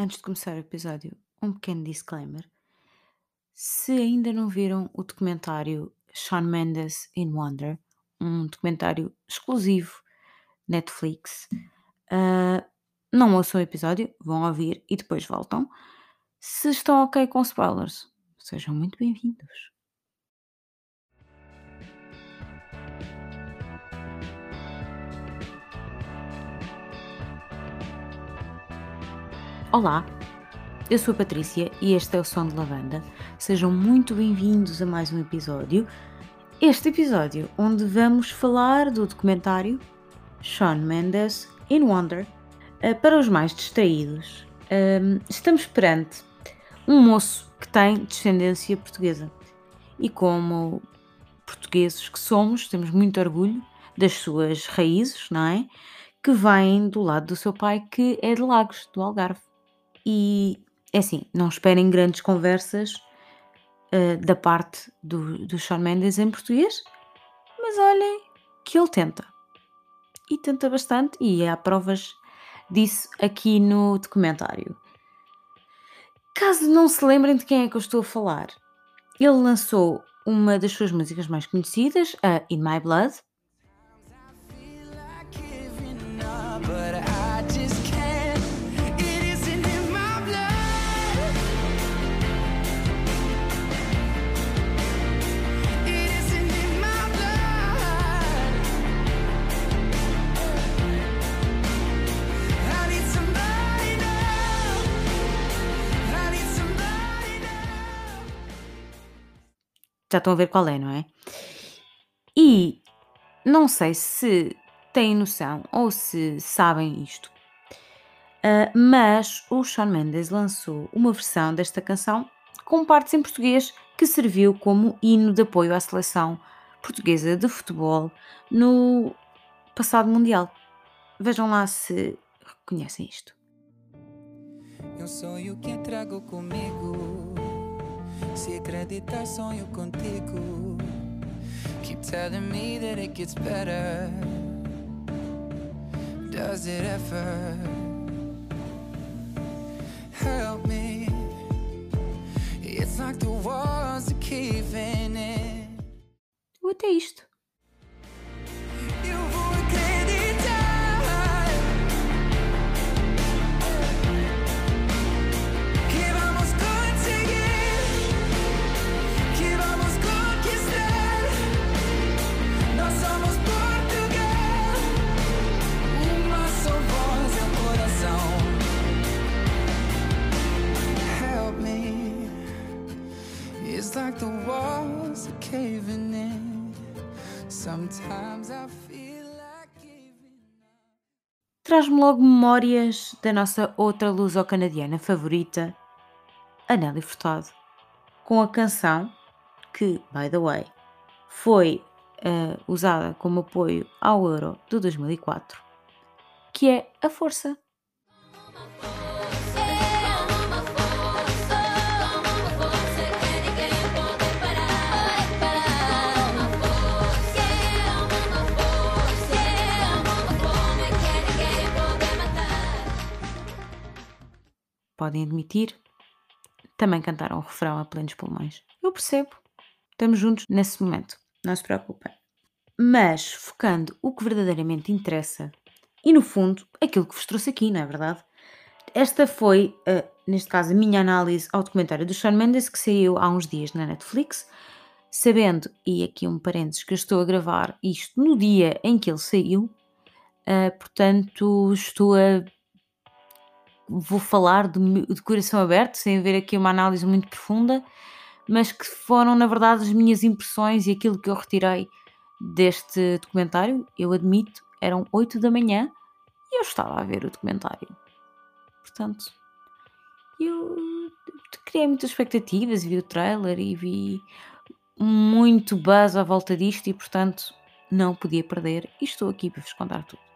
Antes de começar o episódio, um pequeno disclaimer. Se ainda não viram o documentário Shawn Mendes in Wonder, um documentário exclusivo Netflix, uh, não ouçam o episódio, vão ouvir e depois voltam. Se estão ok com spoilers, sejam muito bem-vindos. Olá, eu sou a Patrícia e este é o Som de Lavanda. Sejam muito bem-vindos a mais um episódio. Este episódio onde vamos falar do documentário Shawn Mendes in Wonder. Eh, para os mais distraídos, ehm, estamos perante um moço que tem descendência portuguesa. E como portugueses que somos, temos muito orgulho das suas raízes, não é? Que vêm do lado do seu pai, que é de Lagos, do Algarve. E é assim, não esperem grandes conversas uh, da parte do, do Shawn Mendes em português, mas olhem que ele tenta. E tenta bastante, e há provas disso aqui no documentário. Caso não se lembrem de quem é que eu estou a falar, ele lançou uma das suas músicas mais conhecidas, a In My Blood, Já estão a ver qual é, não é? E não sei se têm noção ou se sabem isto, uh, mas o Shawn Mendes lançou uma versão desta canção com partes em português que serviu como hino de apoio à seleção portuguesa de futebol no passado Mundial. Vejam lá se reconhecem isto. Eu sonho que trago comigo Se acreditar sonho contigo. Keep telling me that it gets better. Does it ever Help me? It's like the walls are caving in Traz-me logo memórias da nossa outra luso-canadiana favorita, a Nelly Furtado, com a canção que, by the way, foi uh, usada como apoio ao Euro de 2004, que é a Força. Podem admitir, também cantaram o refrão a plenos pulmões. Eu percebo, estamos juntos nesse momento, não se preocupem. Mas focando o que verdadeiramente interessa e, no fundo, aquilo que vos trouxe aqui, não é verdade? Esta foi, uh, neste caso, a minha análise ao documentário do Shawn Mendes que saiu há uns dias na Netflix. Sabendo, e aqui um parênteses, que eu estou a gravar isto no dia em que ele saiu, uh, portanto, estou a vou falar de, de coração aberto, sem haver aqui uma análise muito profunda, mas que foram, na verdade, as minhas impressões e aquilo que eu retirei deste documentário. Eu admito, eram 8 da manhã e eu estava a ver o documentário. Portanto, eu criei muitas expectativas, vi o trailer e vi muito buzz à volta disto e, portanto, não podia perder e estou aqui para vos contar tudo.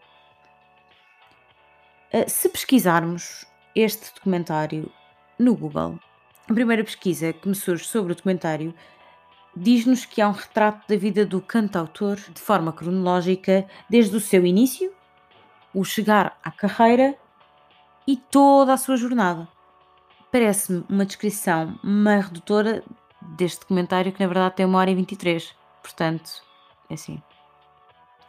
Eh, se pesquisarmos este documentário no Google, a primeira pesquisa que me surge sobre o documentário diz-nos que há um retrato da vida do cantautor de forma cronológica, desde o seu início, o chegar à carreira e toda a sua jornada. Parece-me uma descrição meio redutora deste documentário que na verdade tem uma hora e 23. Portanto, é assim.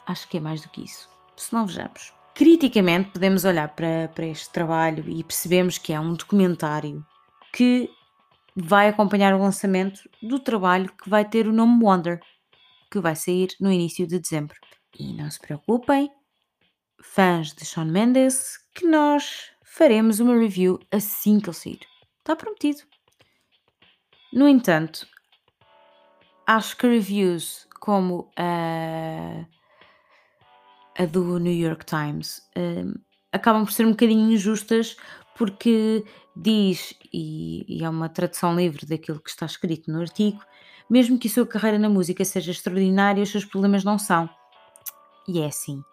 Acho que é mais do que isso. Se não vejamos. Criticamente podemos olhar para, para este trabalho e percebemos que é um documentário que vai acompanhar o lançamento do trabalho que vai ter o nome Wonder, que vai sair no início de dezembro. E não se preocupem, fãs de Shawn Mendes, que nós faremos uma review assim que ele sair. Está prometido. No entanto, acho que reviews como a, a do New York Times um, acabam por ser um bocadinho injustas porque diz, e, e é uma tradução livre daquilo que está escrito no artigo, mesmo que a sua carreira na música seja extraordinária, os seus problemas não são. E é assim.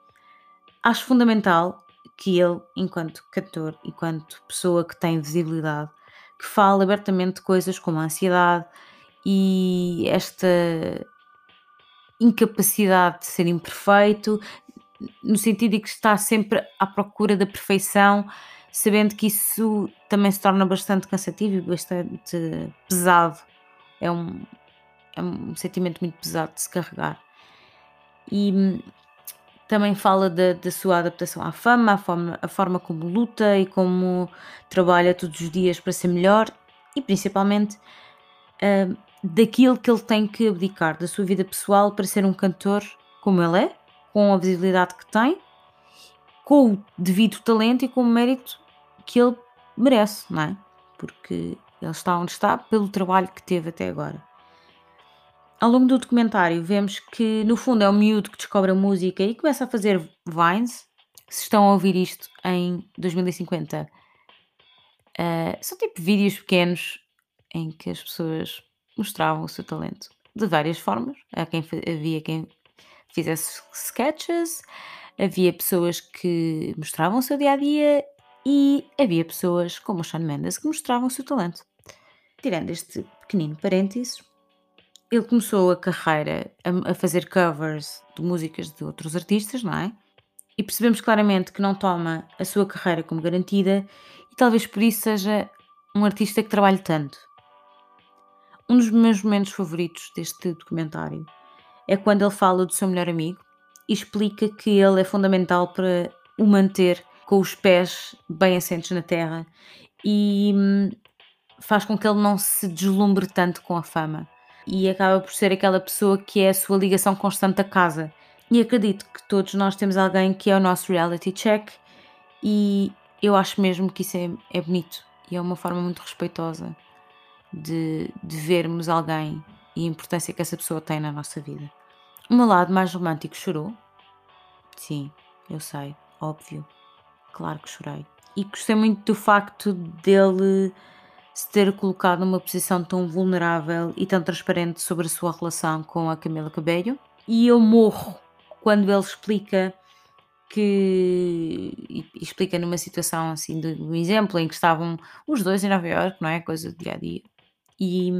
Acho fundamental que ele, enquanto cantor, enquanto pessoa que tem visibilidade, que fala abertamente de coisas como a ansiedade e esta incapacidade de ser imperfeito, no sentido de que está sempre à procura da perfeição, sabendo que isso também se torna bastante cansativo e bastante pesado. É um, é um sentimento muito pesado de se carregar. E também fala da, da sua adaptação à fama, a forma, a forma como luta e como trabalha todos os dias para ser melhor e principalmente uh, daquilo que ele tem que abdicar da sua vida pessoal para ser um cantor como ele é, com a visibilidade que tem, com o devido talento e com o mérito que ele merece, não é? Porque ele está onde está pelo trabalho que teve até agora ao longo do documentário vemos que no fundo é um miúdo que descobre a música e começa a fazer vines. Se estão a ouvir isto em 2050, uh, eh, são tipo vídeos pequenos em que as pessoas mostravam o seu talento de várias formas. quem, havia quem fizesse sketches, havia pessoas que mostravam o seu dia a dia e havia pessoas como o Sean Mendes que mostravam o seu talento. Tirando este pequenino parênteses, ele começou a carreira a, a, fazer covers de músicas de outros artistas, não é? E percebemos claramente que não toma a sua carreira como garantida e talvez por isso seja um artista que trabalhe tanto. Um dos meus momentos favoritos deste documentário é quando ele fala do seu melhor amigo e explica que ele é fundamental para o manter com os pés bem assentos na terra e hum, faz com que ele não se deslumbre tanto com a fama e acaba por ser aquela pessoa que é a sua ligação constante à casa. E acredito que todos nós temos alguém que é o nosso reality check e eu acho mesmo que isso é, é bonito e é uma forma muito respeitosa de, de vermos alguém e a importância que essa pessoa tem na nossa vida. O meu lado mais romântico chorou? Sim, eu sei, óbvio. Claro que chorei. E gostei muito do facto dele se ter colocado numa posição tão vulnerável e tão transparente sobre a sua relação com a Camila Cabello. E eu morro quando ele explica que explica numa situação assim de um exemplo em que estavam os dois em Nova York, não é? Coisa do dia a dia. E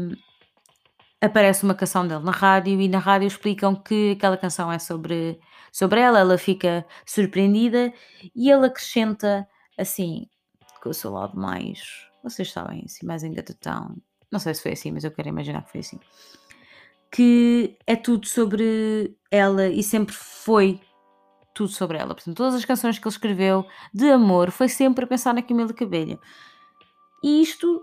aparece uma canção dele na rádio e na rádio explicam que aquela canção é sobre, sobre ela, ela fica surpreendida e ele acrescenta assim, com o seu lado mais vocês sabem, assim, mais engatatão. Não sei se foi assim, mas eu quero imaginar que foi assim. Que é tudo sobre ela e sempre foi tudo sobre ela. Portanto, todas as canções que ele escreveu de amor foi sempre a pensar na Camila Cabello. E isto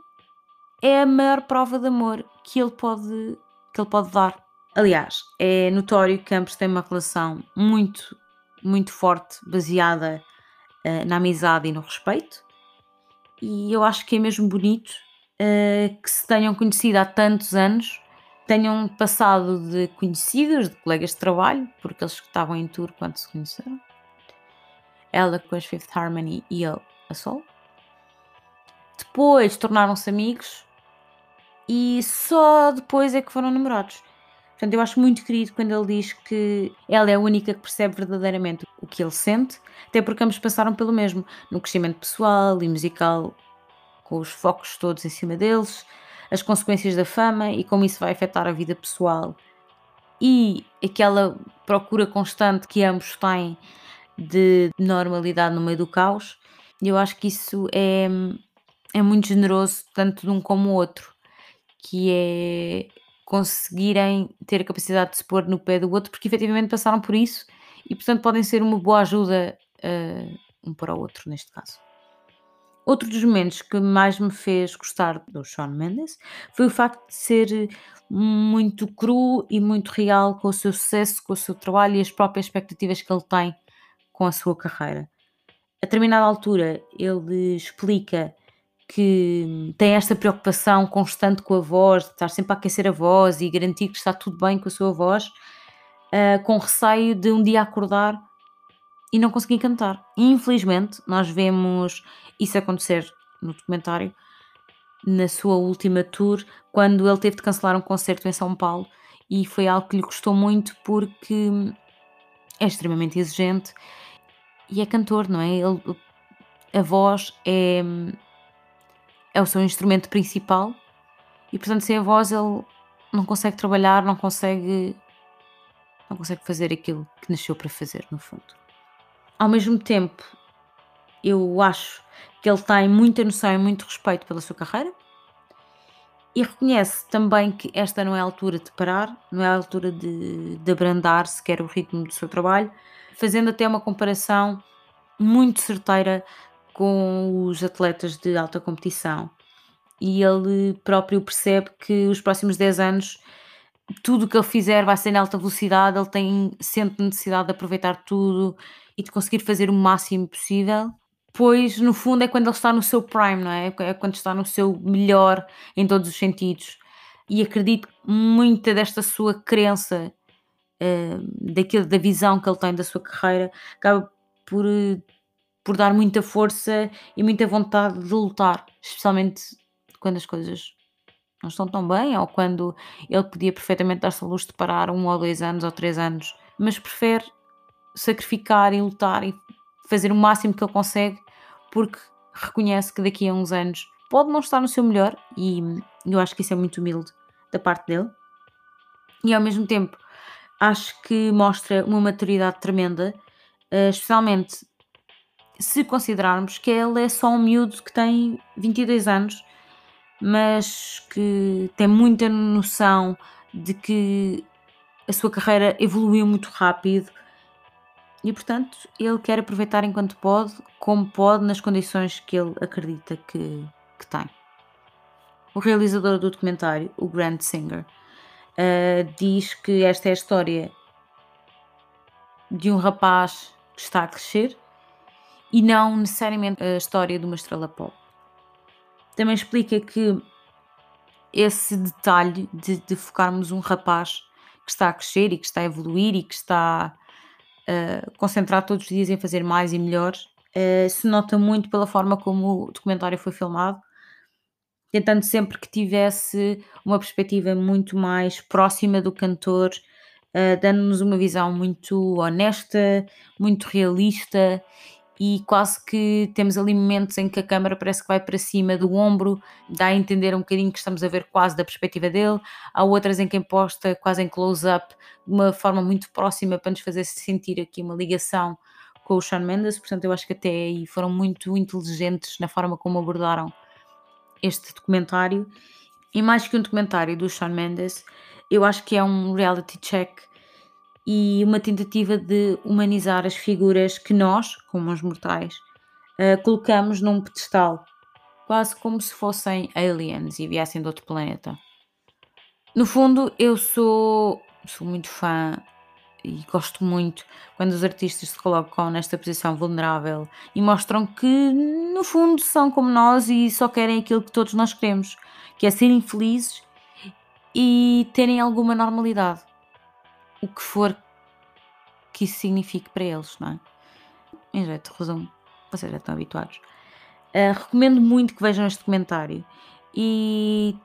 é a maior prova de amor que ele pode, que ele pode dar. Aliás, é notório que ambos têm uma relação muito, muito forte, baseada uh, na amizade e no respeito e eu acho que é mesmo bonito uh, que se tenham conhecido há tantos anos, tenham passado de conhecidos, de colegas de trabalho, porque eles estavam em tour quando se conheceram. Ela com as Fifth Harmony e ele a Sol. Depois tornaram-se amigos e só depois é que foram namorados. Portanto, eu acho muito querido quando ele diz que ela é a única que percebe verdadeiramente o que ele sente, até porque ambos passaram pelo mesmo, no crescimento pessoal e musical, com os focos todos em cima deles, as consequências da fama e como isso vai afetar a vida pessoal e aquela procura constante que ambos têm de normalidade no meio do caos. Eu acho que isso é, é muito generoso, tanto de um como o outro, que é conseguirem ter a capacidade de se pôr no pé do outro, porque efetivamente passaram por isso e, portanto, podem ser uma boa ajuda uh, um para o outro, neste caso. Outro dos momentos que mais me fez gostar do Shawn Mendes foi o facto de ser muito cru e muito real com o seu sucesso, com o seu trabalho e as próprias expectativas que ele tem com a sua carreira. A determinada altura, ele explica que tem esta preocupação constante com a voz, de estar sempre a aquecer a voz e garantir que está tudo bem com a sua voz, uh, com receio de um dia acordar e não conseguir cantar. infelizmente, nós vemos isso acontecer no documentário, na sua última tour, quando ele teve de cancelar um concerto em São Paulo e foi algo que lhe custou muito porque é extremamente exigente e é cantor, não é? Ele, a voz é, é o seu instrumento principal e portanto sem a voz ele não consegue trabalhar, não consegue não consegue fazer aquilo que nasceu para fazer, no fundo. Ao mesmo tempo, eu acho que ele tem muita noção e muito respeito pela sua carreira e reconhece também que esta não é a altura de parar, não é a altura de, de abrandar sequer o ritmo do seu trabalho, fazendo até uma comparação muito certeira com os atletas de alta competição. E ele próprio percebe que os próximos 10 anos tudo o que ele fizer vai ser em alta velocidade, ele tem, sente necessidade de aproveitar tudo e de conseguir fazer o máximo possível, pois no fundo é quando ele está no seu prime, não é? É quando está no seu melhor em todos os sentidos. E acredito que muita desta sua crença, uh, daquilo, da visão que ele tem da sua carreira, acaba por, por dar muita força e muita vontade de lutar, especialmente quando as coisas não estão tão bem, ou quando ele podia perfeitamente dar-se a luz de parar um ou dois anos ou três anos, mas prefere sacrificar e lutar e fazer o máximo que ele consegue, porque reconhece que daqui a uns anos pode não estar no seu melhor, e eu acho que isso é muito humilde da parte dele, e ao mesmo tempo acho que mostra uma maturidade tremenda, eh, especialmente se considerarmos que ele é só um miúdo que tem 22 anos mas que tem muita noção de que a sua carreira evoluiu muito rápido e, portanto, ele quer aproveitar enquanto pode, como pode, nas condições que ele acredita que, que tem. O realizador do documentário, o Grant Singer, uh, diz que esta é a história de um rapaz que está a crescer e não necessariamente a história de uma estrela pop. Também explica que esse detalhe de, de, focarmos um rapaz que está a crescer e que está a evoluir e que está uh, concentrado todos os dias em fazer mais e melhor uh, se nota muito pela forma como o documentário foi filmado, tentando sempre que tivesse uma perspectiva muito mais próxima do cantor, uh, dando-nos uma visão muito honesta, muito realista e quase que temos ali momentos em que a câmera parece que vai para cima do ombro, dá a entender um bocadinho que estamos a ver quase da perspectiva dele, há outras em que posta quase em close-up, de uma forma muito próxima para nos fazer sentir aqui uma ligação com o Sean Mendes, portanto eu acho que até aí foram muito inteligentes na forma como abordaram este documentário, e mais que um documentário do Sean Mendes, eu acho que é um reality check e uma tentativa de humanizar as figuras que nós, como os mortais, uh, colocamos num pedestal, quase como se fossem aliens e viessem de outro planeta. No fundo, eu sou, sou muito fã e gosto muito quando os artistas se colocam nesta posição vulnerável e mostram que, no fundo, são como nós e só querem aquilo que todos nós queremos, que é serem felizes e terem alguma normalidade o que for que isso signifique para eles, não é? Em jeito de resumo, vocês já estão habituados. Uh, recomendo muito que vejam este documentário e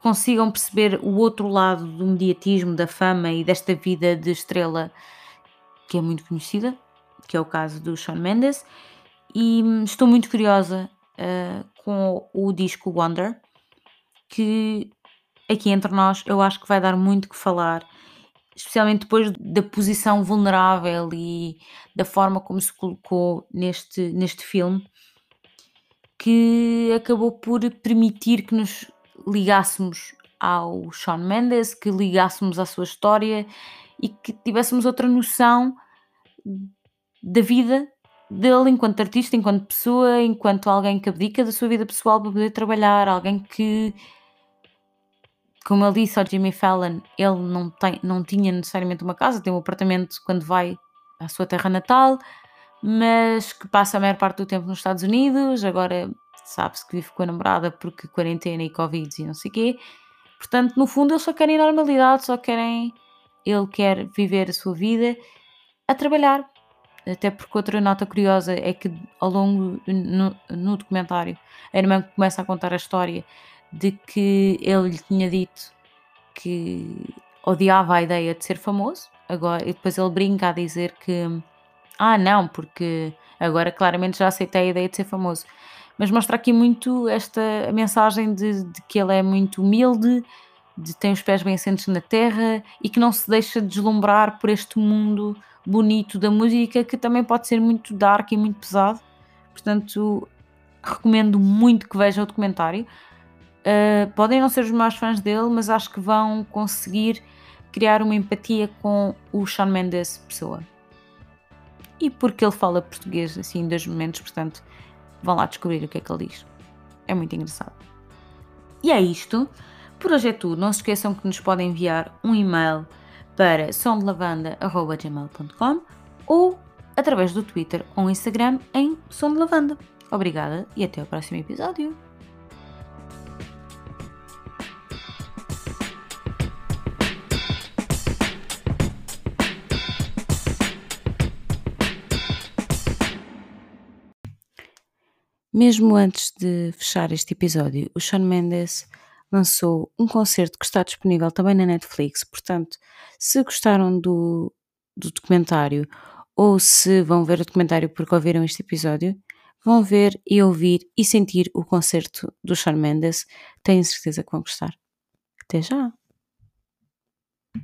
consigam perceber o outro lado do mediatismo, da fama e desta vida de estrela que é muito conhecida, que é o caso do Shawn Mendes. E estou muito curiosa uh, com o disco Wonder, que aqui entre nós eu acho que vai dar muito que falar especialmente depois da posição vulnerável e da forma como se colocou neste, neste filme, que acabou por permitir que nos ligássemos ao Shawn Mendes, que ligássemos à sua história e que tivéssemos outra noção da vida dele enquanto artista, enquanto pessoa, enquanto alguém que abdica da sua vida pessoal para poder trabalhar, alguém que, como ele disse ao Jimmy Fallon, ele não, tem, não tinha necessariamente uma casa, tem um apartamento quando vai à sua terra natal, mas que passa a maior parte do tempo nos Estados Unidos, agora sabe-se que vive com a namorada porque quarentena e Covid e não sei o quê. Portanto, no fundo, eles só querem normalidade, só querem. Ele quer viver a sua vida a trabalhar. Até porque outra nota curiosa é que ao longo no, no documentário a irmã começa a contar a história de que ele lhe tinha dito que odiava a ideia de ser famoso, agora, e depois ele brinca a dizer que ah, não, porque agora claramente já aceitei a ideia de ser famoso. Mas mostra aqui muito esta mensagem de, de que ele é muito humilde, de tem os pés bem assentos na terra e que não se deixa deslumbrar por este mundo bonito da música que também pode ser muito dark e muito pesado. Portanto, recomendo muito que vejam o documentário. Uh, podem não ser os maiores fãs dele, mas acho que vão conseguir criar uma empatia com o Shawn Mendes pessoa e porque ele fala português assim em dois momentos, portanto vão lá descobrir o que é que ele diz. É muito engraçado. E é isto. Por hoje é tudo. Não se esqueçam que nos podem enviar um e-mail para somdelavanda.gmail.com ou através do Twitter ou Instagram em Som de Lavanda. Obrigada e até o próximo episódio. Mesmo antes de fechar este episódio, o Shawn Mendes lançou um concerto que está disponível também na Netflix. Portanto, se gostaram do, do documentário ou se vão ver o documentário porque ouviram este episódio, vão ver e ouvir e sentir o concerto do Shawn Mendes. Tenho certeza que vão gostar. Até já!